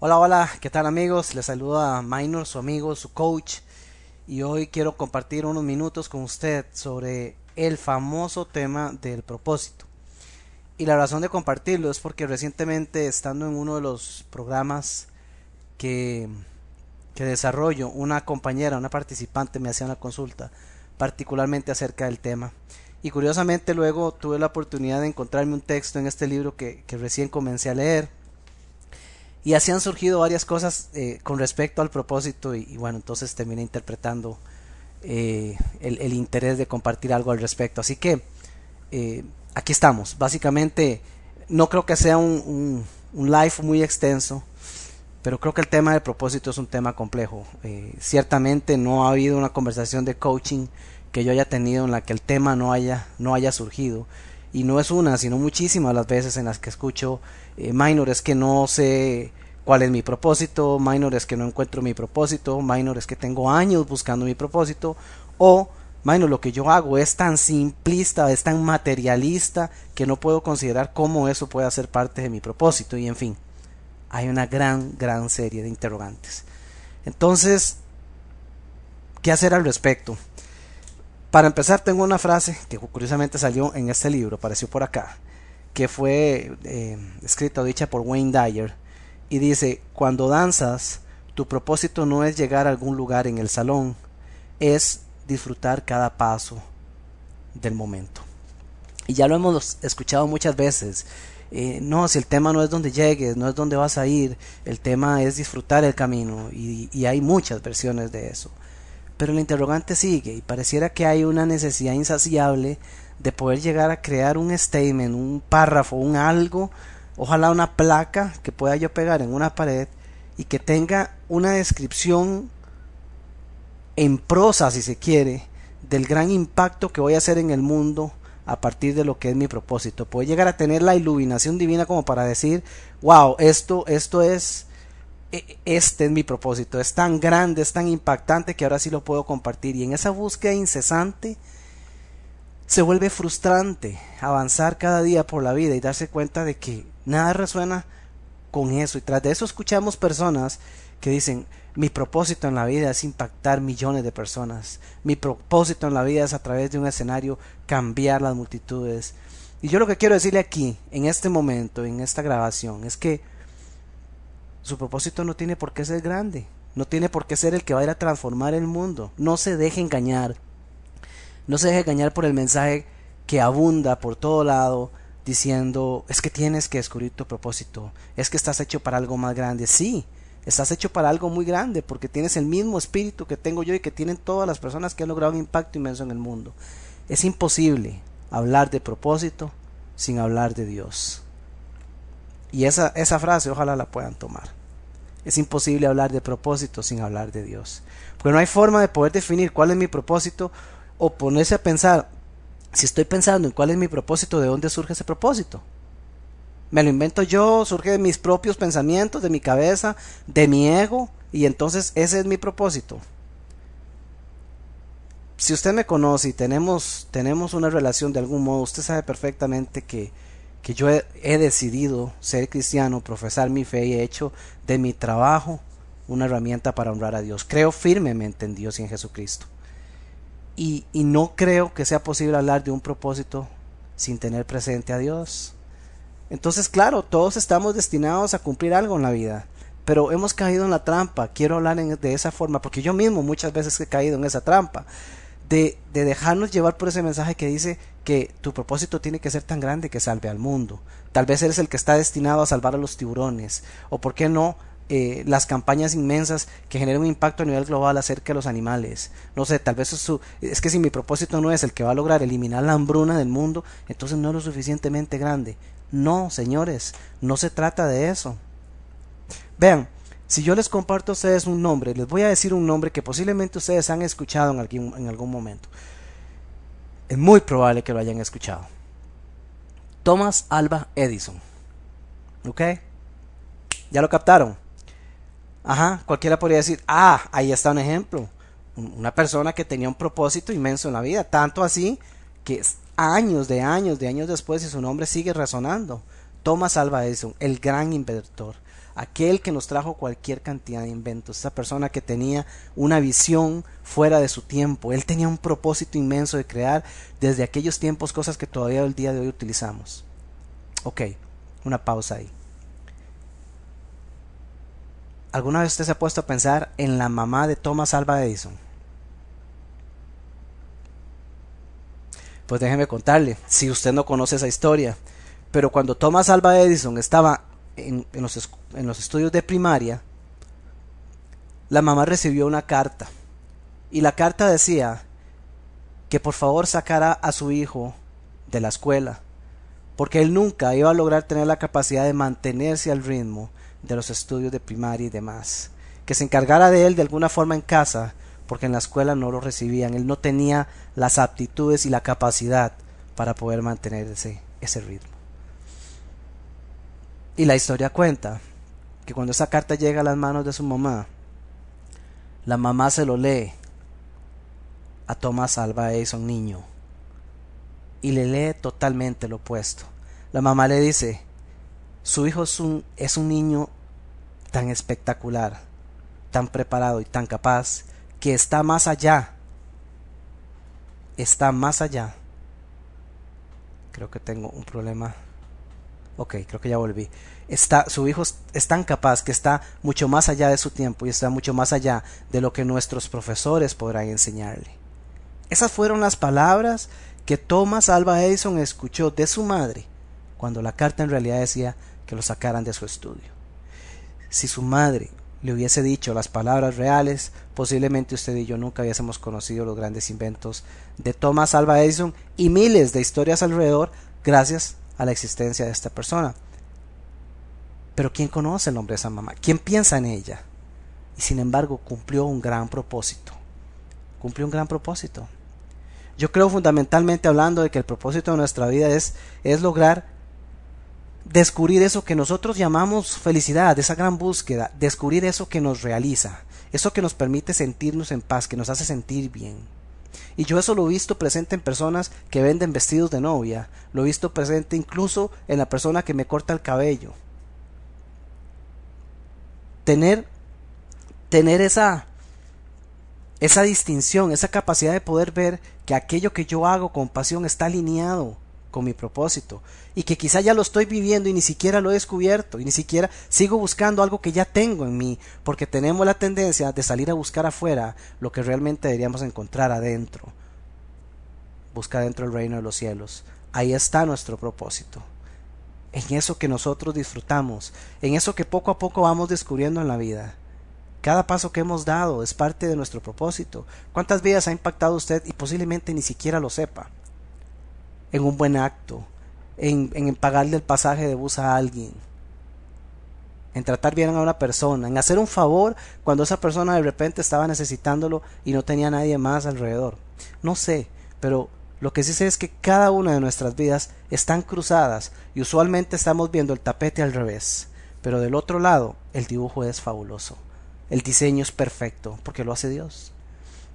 Hola, hola, ¿qué tal amigos? Les saluda Minor, su amigo, su coach, y hoy quiero compartir unos minutos con usted sobre el famoso tema del propósito. Y la razón de compartirlo es porque recientemente, estando en uno de los programas que, que desarrollo, una compañera, una participante me hacía una consulta, particularmente acerca del tema. Y curiosamente luego tuve la oportunidad de encontrarme un texto en este libro que, que recién comencé a leer y así han surgido varias cosas eh, con respecto al propósito y, bueno, entonces terminé interpretando eh, el, interés de compartir algo al respecto. Así que eh, aquí estamos. Básicamente, no creo que sea un, un, live muy extenso, pero creo que el tema del propósito es un tema complejo. ciertamente no ha habido una conversación de coaching que yo haya tenido en la que el tema no haya, no haya surgido y no es una, sino muchísimas las veces en las que escucho eh, minor es que no sé cuál es mi propósito, minor es que no encuentro mi propósito, minor es que tengo años buscando mi propósito, o minor lo que yo hago es tan simplista, es tan materialista que no puedo considerar cómo eso puede ser parte de mi propósito, y en fin, hay una gran, gran serie de interrogantes. Entonces, ¿qué hacer al respecto? Para empezar, tengo una frase que curiosamente salió en este libro, apareció por acá, que fue eh, escrita o dicha por Wayne Dyer, y dice, cuando danzas, tu propósito no es llegar a algún lugar en el salón, es disfrutar cada paso del momento. Y ya lo hemos escuchado muchas veces. Eh, no, si el tema no es donde llegues, no es donde vas a ir, el tema es disfrutar el camino y hay muchas versiones de eso. Pero el interrogante sigue y pareciera que hay una necesidad insaciable de poder llegar a crear un statement, un párrafo, un algo, ojalá una placa que pueda yo pegar en una pared y que tenga una descripción en prosa, si se quiere, del gran impacto que voy a hacer en el mundo a partir de lo que es mi propósito. Puede llegar a tener la iluminación divina como para decir, wow, esto, esto es este es mi propósito, es tan grande, es tan impactante que ahora sí lo puedo compartir. Y en esa búsqueda incesante se vuelve frustrante avanzar cada día por la vida y darse cuenta de que nada resuena con eso. Y tras de eso escuchamos personas que dicen, mi propósito en la vida es impactar millones de personas. Mi propósito en la vida es a través de un escenario cambiar las multitudes. Y yo lo que quiero decirle aquí, en este momento, en esta grabación, es que su propósito no tiene por qué ser grande, no tiene por qué ser el que va a ir a transformar el mundo. No se deje engañar. No se deje engañar por el mensaje que abunda por todo lado diciendo es que tienes que descubrir tu propósito, es que estás hecho para algo más grande. Sí, estás hecho para algo muy grande porque tienes el mismo espíritu que tengo yo y que tienen todas las personas que han logrado un impacto inmenso en el mundo. Es imposible hablar de propósito sin hablar de Dios. Y esa, esa frase ojalá la puedan tomar. Es imposible hablar de propósito sin hablar de Dios. Porque no hay forma de poder definir cuál es mi propósito o ponerse a pensar, si estoy pensando en cuál es mi propósito, ¿de dónde surge ese propósito? Me lo invento yo, surge de mis propios pensamientos, de mi cabeza, de mi ego, y entonces ese es mi propósito. Si usted me conoce y tenemos, tenemos una relación de algún modo, usted sabe perfectamente que que yo he, decidido ser cristiano, profesar mi fe y he hecho de mi trabajo una herramienta para honrar a Dios. Creo firmemente en Dios y en Jesucristo. Y, y, no creo que sea posible hablar de un propósito sin tener presente a Dios. Entonces, claro, todos estamos destinados a cumplir algo en la vida, pero hemos caído en la trampa. Quiero hablar de esa forma, porque yo mismo muchas veces he caído en esa trampa de, dejarnos llevar por ese mensaje que dice que tu propósito tiene que ser tan grande que salve al mundo. Tal vez eres el que está destinado a salvar a los tiburones, o por qué no eh, las campañas inmensas que generan un impacto a nivel global acerca de los animales. No sé, tal vez es, es que si mi propósito no es el que va a lograr eliminar la hambruna del mundo, entonces no es lo suficientemente grande. No, señores, no se trata de eso. Vean, si yo les comparto a ustedes un nombre, les voy a decir un nombre que posiblemente ustedes han escuchado en algún, en algún momento. Es muy probable que lo hayan escuchado. Thomas Alba Edison. ¿Ok? ¿Ya lo captaron? Ajá, cualquiera podría decir, ah, ahí está un ejemplo. Una persona que tenía un propósito inmenso en la vida, tanto así que años de años de años después y su nombre sigue resonando. Thomas Alva Edison, el gran inventor, aquel que nos trajo cualquier cantidad de inventos, esa persona que tenía una visión fuera de su tiempo, él tenía un propósito inmenso de crear desde aquellos tiempos cosas que todavía el día de hoy utilizamos. Ok, una pausa ahí. ¿Alguna vez usted se ha puesto a pensar en la mamá de Thomas Alva Edison? Pues déjeme contarle, si usted no conoce esa historia, pero cuando Thomas Alva Edison estaba en, los, en los estudios de primaria, la mamá recibió una carta y la carta decía que por favor sacara a su hijo de la escuela, porque él nunca iba a lograr tener la capacidad de mantenerse al ritmo de los estudios de primaria y demás, que se encargara de él de alguna forma en casa, porque en la escuela no lo recibían, él no tenía las aptitudes y la capacidad para poder mantener ese, ese ritmo. Y la historia cuenta que cuando esa carta llega a las manos de su mamá, la mamá se lo lee a Tomás Alba Edison niño y le lee totalmente lo opuesto. La mamá le dice, su hijo es un, es un niño tan espectacular, tan preparado y tan capaz, que está más allá, está más allá. Creo que tengo un problema Ok, creo que ya volví. Está, su hijo es tan capaz que está mucho más allá de su tiempo y está mucho más allá de lo que nuestros profesores podrán enseñarle. Esas fueron las palabras que Thomas Alva Edison escuchó de su madre cuando la carta en realidad decía que lo sacaran de su estudio. Si su madre le hubiese dicho las palabras reales, posiblemente usted y yo nunca hubiésemos conocido los grandes inventos de Thomas Alva Edison y miles de historias alrededor gracias a la existencia de esta persona. Pero ¿quién conoce el nombre de esa mamá? ¿Quién piensa en ella? Y sin embargo cumplió un gran propósito. Cumplió un gran propósito. Yo creo fundamentalmente hablando de que el propósito de nuestra vida es, es lograr descubrir eso que nosotros llamamos felicidad, esa gran búsqueda, descubrir eso que nos realiza, eso que nos permite sentirnos en paz, que nos hace sentir bien. Y yo eso lo he visto presente en personas que venden vestidos de novia, lo he visto presente incluso en la persona que me corta el cabello. Tener, tener esa, esa distinción, esa capacidad de poder ver que aquello que yo hago con pasión está alineado con mi propósito. Y que quizá ya lo estoy viviendo y ni siquiera lo he descubierto y ni siquiera sigo buscando algo que ya tengo en mí porque tenemos la tendencia de salir a buscar afuera lo que realmente deberíamos encontrar adentro. Busca dentro el reino de los cielos. Ahí está nuestro propósito. En eso que nosotros disfrutamos en eso que poco a poco vamos descubriendo en la vida. Cada paso que hemos dado es parte de nuestro propósito. ¿Cuántas vidas ha impactado usted y posiblemente ni siquiera lo sepa? En un buen acto, en, en pagarle el pasaje de bus a alguien, en tratar bien a una persona, en hacer un favor cuando esa persona de repente estaba necesitándolo y no tenía nadie más alrededor. No sé, pero lo que sí sé es que cada una de nuestras vidas están cruzadas y usualmente estamos viendo el tapete al revés, pero del otro lado el dibujo es fabuloso. El diseño es perfecto porque lo hace Dios.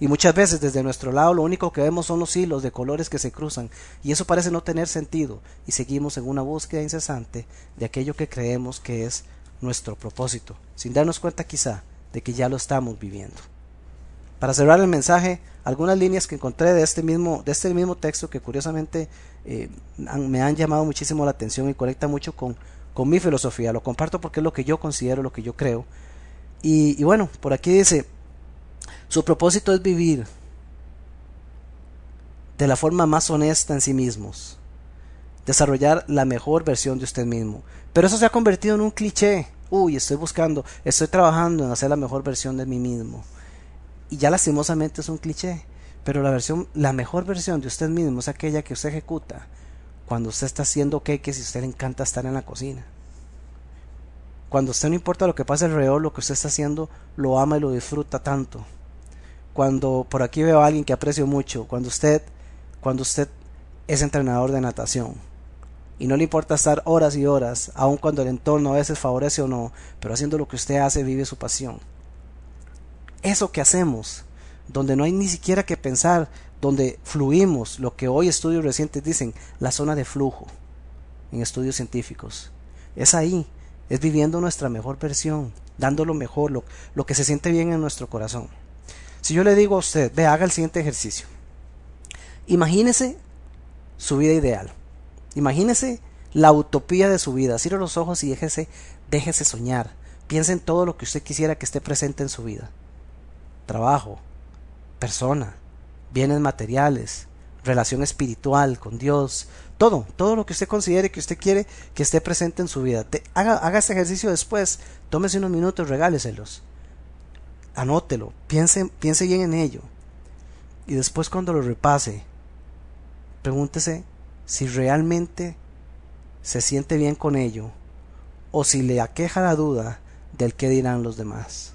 Y muchas veces desde nuestro lado lo único que vemos son los hilos de colores que se cruzan, y eso parece no tener sentido, y seguimos en una búsqueda incesante de aquello que creemos que es nuestro propósito, sin darnos cuenta quizá de que ya lo estamos viviendo. Para cerrar el mensaje, algunas líneas que encontré de este mismo, de este mismo texto que curiosamente eh, me han llamado muchísimo la atención y conecta mucho con, con mi filosofía. Lo comparto porque es lo que yo considero, lo que yo creo. y bueno, por aquí dice, su propósito es vivir de la forma más honesta en sí mismos, desarrollar la mejor versión de usted mismo. Pero eso se ha convertido en un cliché. Uy, estoy buscando, estoy trabajando en hacer la mejor versión de mí mismo. Y ya lastimosamente es un cliché. Pero la versión, la mejor versión de usted mismo es aquella que usted ejecuta cuando usted está haciendo queques y usted le encanta estar en la cocina. Cuando usted no importa lo que pase alrededor, lo que usted está haciendo, lo ama y lo disfruta tanto. Cuando por aquí veo a alguien que aprecio mucho, cuando usted, cuando usted es entrenador de natación y no le importa estar horas y horas, aun cuando el entorno a veces favorece o no, pero haciendo lo que usted hace, vive su pasión. Eso que hacemos, donde no hay ni siquiera que pensar, donde fluimos, lo que hoy estudios recientes dicen, la zona de flujo en estudios científicos. Es ahí, es viviendo nuestra mejor versión, dando lo mejor, lo, lo que se siente bien en nuestro corazón. Si yo le digo a usted, ve, haga el siguiente ejercicio. Imagínese su vida ideal. Imagínese la utopía de su vida. Cierre los ojos y déjese, déjese soñar. Piense en todo lo que usted quisiera que esté presente en su vida. Trabajo, persona, bienes materiales, relación espiritual con Dios, todo, todo lo que usted considere que usted quiere que esté presente en su vida. haga, haga este ejercicio después, tómese unos minutos, regáleselos. Anótelo, piense, piense bien en ello. Y después cuando lo repase, pregúntese si realmente se siente bien con ello o si le aqueja la duda del qué dirán los demás.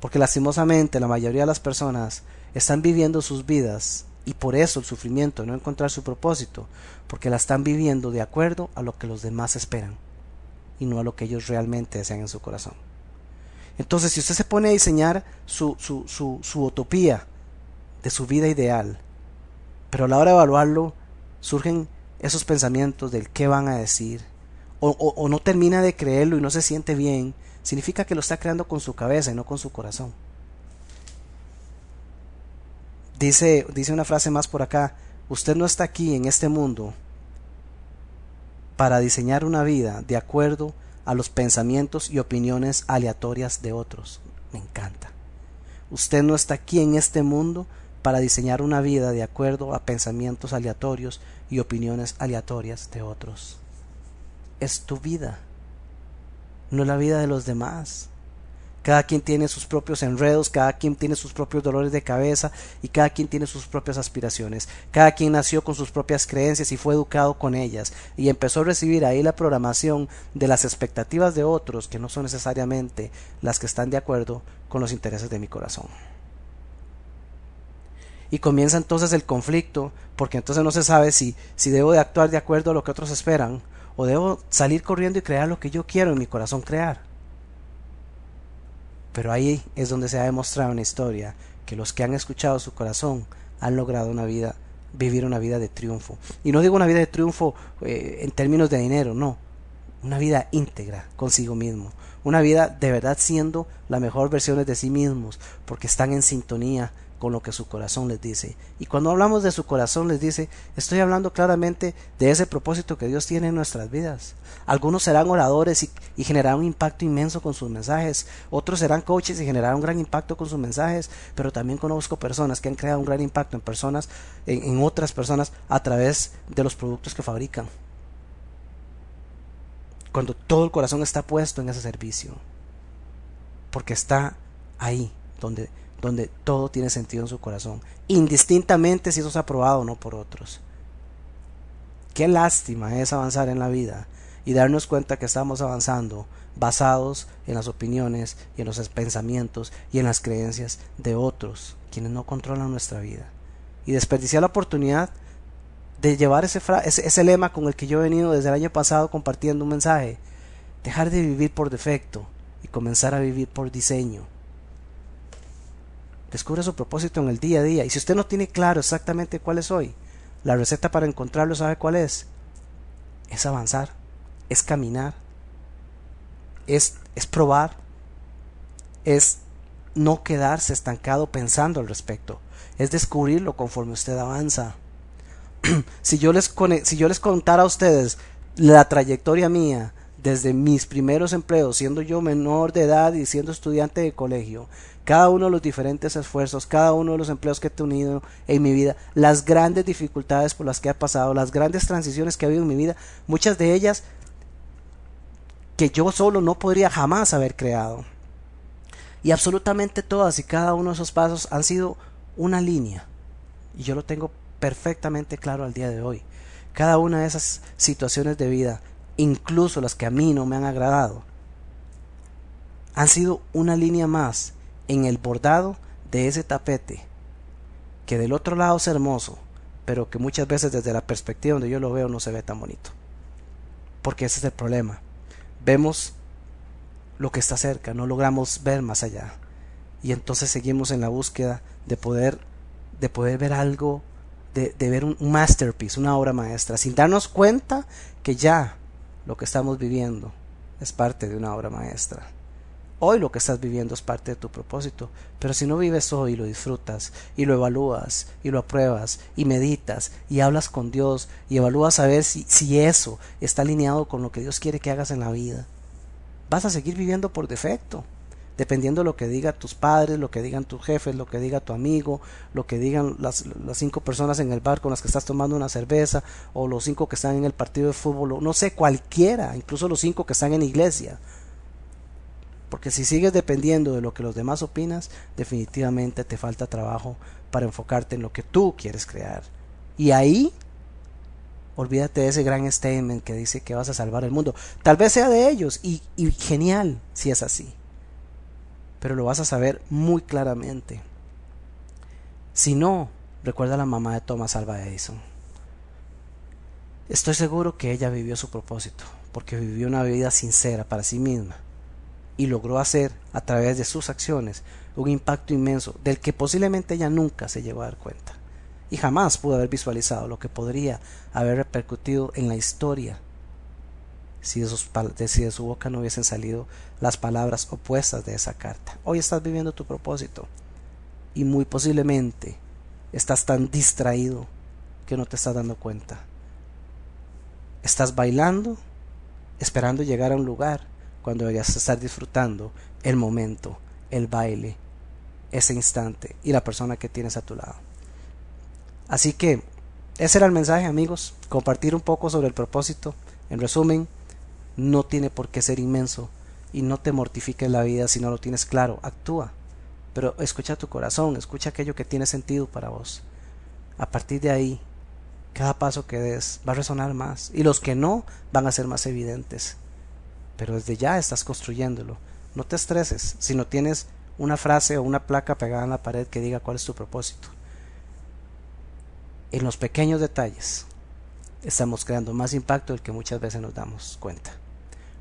Porque lastimosamente la mayoría de las personas están viviendo sus vidas y por eso el sufrimiento, no encontrar su propósito, porque la están viviendo de acuerdo a lo que los demás esperan y no a lo que ellos realmente desean en su corazón. Entonces, si usted se pone a diseñar su, su, su, su utopía de su vida ideal, pero a la hora de evaluarlo surgen esos pensamientos del qué van a decir, o, o no termina de creerlo y no se siente bien, significa que lo está creando con su cabeza y no con su corazón. Dice, dice una frase más por acá, usted no está aquí en este mundo para diseñar una vida de acuerdo a los pensamientos y opiniones aleatorias de otros. Me encanta. Usted no está aquí en este mundo para diseñar una vida de acuerdo a pensamientos aleatorios y opiniones aleatorias de otros. Es tu vida, no la vida de los demás. Cada quien tiene sus propios enredos, cada quien tiene sus propios dolores de cabeza y cada quien tiene sus propias aspiraciones. Cada quien nació con sus propias creencias y fue educado con ellas y empezó a recibir ahí la programación de las expectativas de otros que no son necesariamente las que están de acuerdo con los intereses de mi corazón. Y comienza entonces el conflicto, porque entonces no se sabe si, si debo de actuar de acuerdo a lo que otros esperan o debo salir corriendo y crear lo que yo quiero en mi corazón crear. Pero ahí es donde se ha demostrado en la historia que los que han escuchado su corazón han logrado una vida, vivir una vida de triunfo. Y no digo una vida de triunfo eh, en términos de dinero, no. Una vida íntegra consigo mismo. Una vida de verdad siendo la mejor versión de sí mismos, porque están en sintonía con lo que su corazón les dice. Y cuando hablamos de su corazón les dice, estoy hablando claramente de ese propósito que Dios tiene en nuestras vidas. Algunos serán oradores y, generarán un impacto inmenso con sus mensajes, otros serán coaches y generarán un gran impacto con sus mensajes, pero también conozco personas que han creado un gran impacto en personas, en otras personas a través de los productos que fabrican. Cuando todo el corazón está puesto en ese servicio, porque está ahí donde donde todo tiene sentido en su corazón, indistintamente si eso es aprobado o no por otros. Qué lástima es avanzar en la vida y darnos cuenta que estamos avanzando basados en las opiniones y en los pensamientos y en las creencias de otros, quienes no controlan nuestra vida. Y desperdiciar la oportunidad de llevar ese, ese, ese lema con el que yo he venido desde el año pasado compartiendo un mensaje, dejar de vivir por defecto y comenzar a vivir por diseño. Descubre su propósito en el día a día. Y si usted no tiene claro exactamente cuál es hoy, la receta para encontrarlo, ¿sabe cuál es? Es avanzar, es caminar, es, es probar, es no quedarse estancado pensando al respecto, es descubrirlo conforme usted avanza. si, yo les, si yo les contara a ustedes la trayectoria mía desde mis primeros empleos, siendo yo menor de edad y siendo estudiante de colegio, cada uno de los diferentes esfuerzos, cada uno de los empleos que he tenido en mi vida, las grandes dificultades por las que he pasado, las grandes transiciones que ha habido en mi vida, muchas de ellas que yo solo no podría jamás haber creado. Y absolutamente todas y cada uno de esos pasos han sido una línea. Y yo lo tengo perfectamente claro al día de hoy. Cada una de esas situaciones de vida, incluso las que a mí no me han agradado, han sido una línea más en el bordado de ese tapete, que del otro lado es hermoso, pero que muchas veces desde la perspectiva donde yo lo veo no se ve tan bonito. Porque ese es el problema. Vemos lo que está cerca, no logramos ver más allá. Y entonces seguimos en la búsqueda de poder, de poder ver algo, de, de ver un masterpiece, una obra maestra, sin darnos cuenta que ya lo que estamos viviendo es parte de una obra maestra. Hoy lo que estás viviendo es parte de tu propósito, pero si no vives hoy y lo disfrutas y lo evalúas y lo apruebas y meditas y hablas con Dios y evalúas a ver si, si eso está alineado con lo que Dios quiere que hagas en la vida, vas a seguir viviendo por defecto, dependiendo de lo que digan tus padres, lo que digan tus jefes, lo que diga tu amigo, lo que digan las, las, cinco personas en el bar con las que estás tomando una cerveza, o los cinco que están en el partido de fútbol, no sé, cualquiera, incluso los cinco que están en iglesia. Porque si sigues dependiendo de lo que los demás opinas, definitivamente te falta trabajo para enfocarte en lo que tú quieres crear. Y ahí, olvídate de ese gran statement que dice que vas a salvar el mundo. Tal vez sea de ellos y, y genial si es así. Pero lo vas a saber muy claramente. Si no, recuerda a la mamá de Thomas Alva Edison. Estoy seguro que ella vivió su propósito, porque vivió una vida sincera para sí misma y logró hacer a través de sus acciones un impacto inmenso del que posiblemente ella nunca se llegó a dar cuenta y jamás pudo haber visualizado lo que podría haber repercutido en la historia si de, sus, si de su boca no hubiesen salido las palabras opuestas de esa carta. Hoy estás viviendo tu propósito y muy posiblemente estás tan distraído que no te estás dando cuenta. Estás bailando, esperando llegar a un lugar cuando deberías estar disfrutando el momento, el baile, ese instante y la persona que tienes a tu lado. Así que ese era el mensaje amigos, compartir un poco sobre el propósito. En resumen, no tiene por qué ser inmenso y no te mortifiques la vida si no lo tienes claro, actúa. Pero escucha tu corazón, escucha aquello que tiene sentido para vos. A partir de ahí, cada paso que des va a resonar más y los que no van a ser más evidentes pero desde ya estás construyéndolo. No te estreses si no tienes una frase o una placa pegada en la pared que diga cuál es tu propósito. En los pequeños detalles estamos creando más impacto del que muchas veces nos damos cuenta.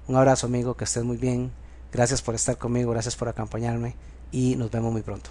Un abrazo amigo, que estés muy bien. Gracias por estar conmigo, gracias por acompañarme y nos vemos muy pronto.